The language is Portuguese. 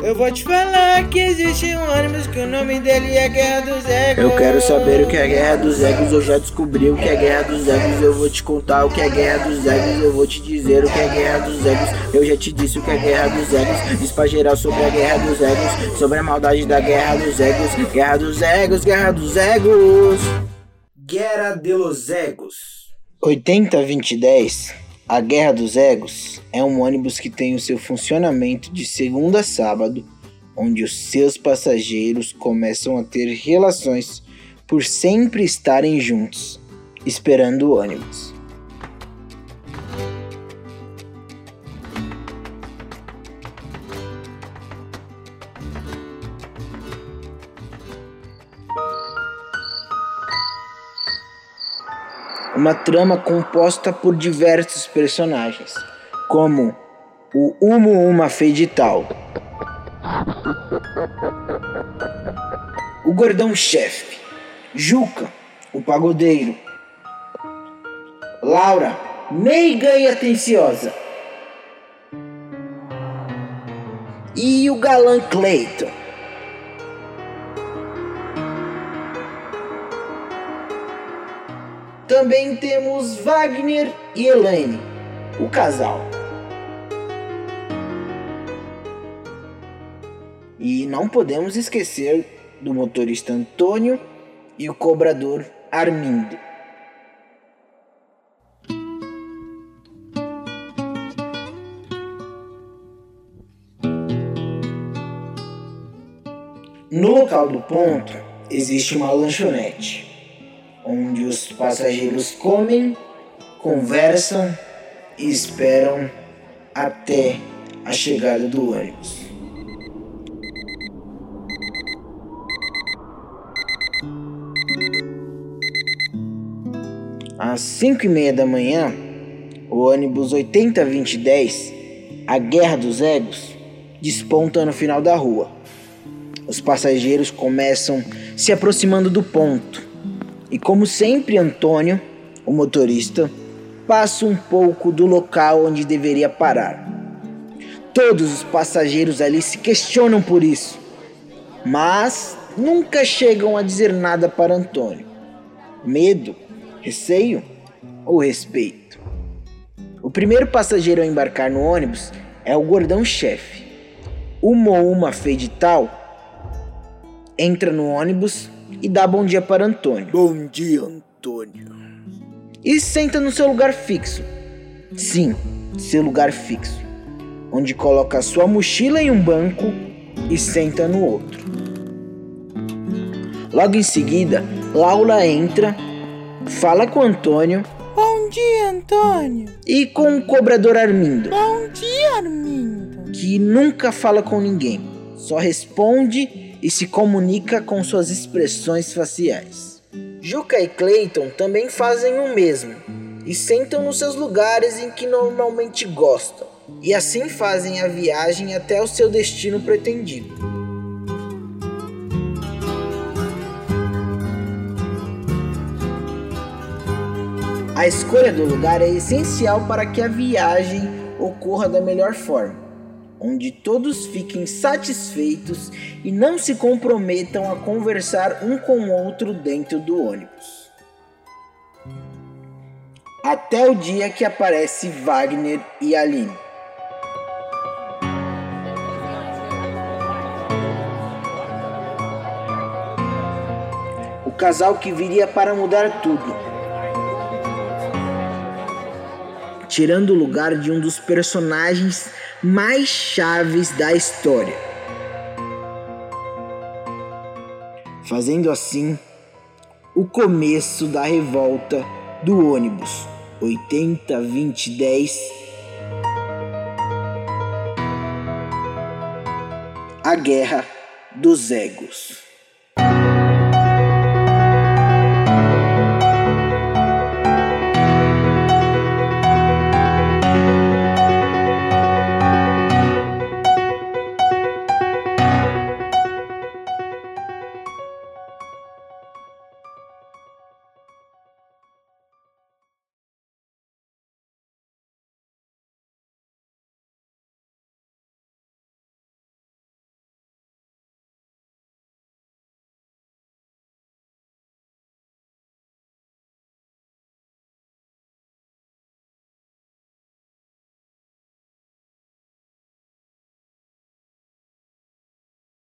Eu vou te falar que existe um ônibus que o nome dele é Guerra dos Egos. Eu quero saber o que é Guerra dos Egos, eu já descobri o que é Guerra dos Egos. Eu vou te contar o que é Guerra dos Egos, eu vou te dizer o que é Guerra dos Egos. Eu já te disse o que é Guerra dos Egos, diz pra geral sobre a Guerra dos Egos, sobre a maldade da Guerra dos Egos. Guerra dos Egos, Guerra dos Egos. Guerra de los Egos. 80-20-10 a Guerra dos Egos é um ônibus que tem o seu funcionamento de segunda a sábado, onde os seus passageiros começam a ter relações por sempre estarem juntos, esperando o ônibus. Uma trama composta por diversos personagens, como o Umo Uma Feidital, o Gordão Chefe, Juca, o Pagodeiro, Laura, meiga e atenciosa, e o galã Clayton. Também temos Wagner e Elaine, o casal. E não podemos esquecer do motorista Antônio e o cobrador Armindo. No local do ponto existe uma lanchonete onde os passageiros comem, conversam e esperam até a chegada do ônibus. Às 5 e meia da manhã, o ônibus 802010, a Guerra dos Egos, desponta no final da rua. Os passageiros começam se aproximando do ponto e como sempre, Antônio, o motorista, passa um pouco do local onde deveria parar. Todos os passageiros ali se questionam por isso, mas nunca chegam a dizer nada para Antônio. Medo, receio ou respeito? O primeiro passageiro a embarcar no ônibus é o gordão chefe. Uma ou uma tal entra no ônibus e dá bom dia para Antônio. Bom dia, Antônio. E senta no seu lugar fixo. Sim, seu lugar fixo. Onde coloca sua mochila em um banco e senta no outro. Logo em seguida, Laura entra, fala com Antônio. Bom dia, Antônio. E com o cobrador Armindo. Bom dia, Armindo. Que nunca fala com ninguém, só responde e se comunica com suas expressões faciais. Juca e Clayton também fazem o mesmo e sentam nos seus lugares em que normalmente gostam, e assim fazem a viagem até o seu destino pretendido. A escolha do lugar é essencial para que a viagem ocorra da melhor forma onde todos fiquem satisfeitos e não se comprometam a conversar um com o outro dentro do ônibus. Até o dia que aparece Wagner e Aline. O casal que viria para mudar tudo tirando o lugar de um dos personagens mais chaves da história. Fazendo assim o começo da revolta do ônibus 80 20 10 A Guerra dos Egos.